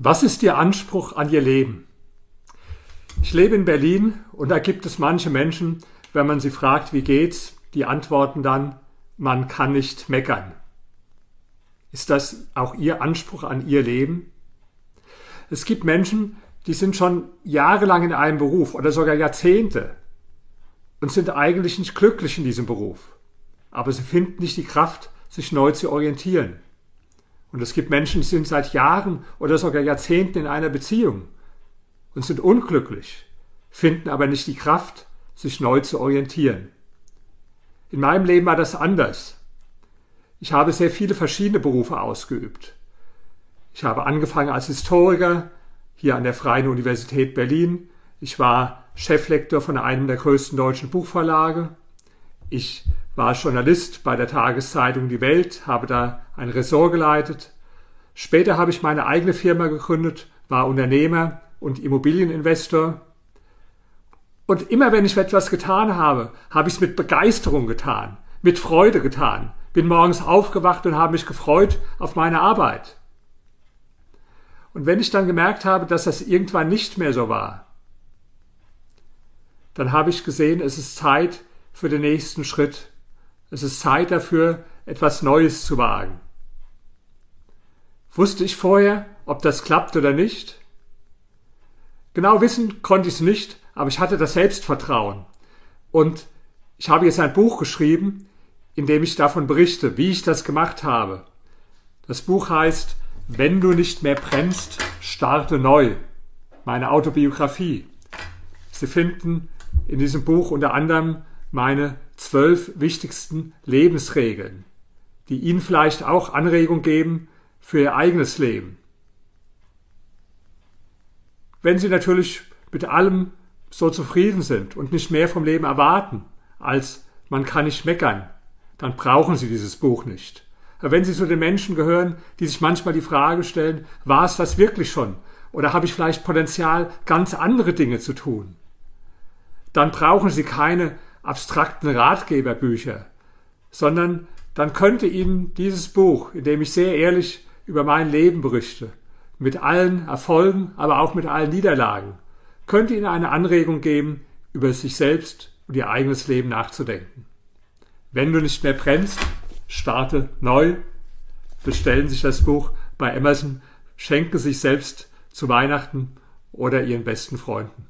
Was ist Ihr Anspruch an Ihr Leben? Ich lebe in Berlin und da gibt es manche Menschen, wenn man sie fragt, wie geht's, die antworten dann, man kann nicht meckern. Ist das auch Ihr Anspruch an Ihr Leben? Es gibt Menschen, die sind schon jahrelang in einem Beruf oder sogar Jahrzehnte und sind eigentlich nicht glücklich in diesem Beruf. Aber sie finden nicht die Kraft, sich neu zu orientieren. Und es gibt Menschen, die sind seit Jahren oder sogar Jahrzehnten in einer Beziehung und sind unglücklich, finden aber nicht die Kraft, sich neu zu orientieren. In meinem Leben war das anders. Ich habe sehr viele verschiedene Berufe ausgeübt. Ich habe angefangen als Historiker hier an der Freien Universität Berlin. Ich war Cheflektor von einem der größten deutschen Buchverlage. Ich war Journalist bei der Tageszeitung Die Welt, habe da ein Ressort geleitet. Später habe ich meine eigene Firma gegründet, war Unternehmer und Immobilieninvestor. Und immer wenn ich etwas getan habe, habe ich es mit Begeisterung getan, mit Freude getan, bin morgens aufgewacht und habe mich gefreut auf meine Arbeit. Und wenn ich dann gemerkt habe, dass das irgendwann nicht mehr so war, dann habe ich gesehen, es ist Zeit für den nächsten Schritt. Es ist Zeit dafür, etwas Neues zu wagen. Wusste ich vorher, ob das klappt oder nicht? Genau wissen konnte ich es nicht, aber ich hatte das Selbstvertrauen. Und ich habe jetzt ein Buch geschrieben, in dem ich davon berichte, wie ich das gemacht habe. Das Buch heißt Wenn du nicht mehr brennst, starte neu. Meine Autobiografie. Sie finden in diesem Buch unter anderem meine zwölf wichtigsten Lebensregeln, die Ihnen vielleicht auch Anregung geben für Ihr eigenes Leben. Wenn Sie natürlich mit allem so zufrieden sind und nicht mehr vom Leben erwarten, als man kann nicht meckern, dann brauchen Sie dieses Buch nicht. Aber wenn Sie zu den Menschen gehören, die sich manchmal die Frage stellen, war es das wirklich schon? Oder habe ich vielleicht Potenzial, ganz andere Dinge zu tun? Dann brauchen Sie keine abstrakten Ratgeberbücher, sondern dann könnte Ihnen dieses Buch, in dem ich sehr ehrlich über mein Leben berichte, mit allen Erfolgen, aber auch mit allen Niederlagen, könnte Ihnen eine Anregung geben, über sich selbst und Ihr eigenes Leben nachzudenken. Wenn du nicht mehr brennst, starte neu, bestellen sich das Buch bei Amazon, schenken sich selbst zu Weihnachten oder Ihren besten Freunden.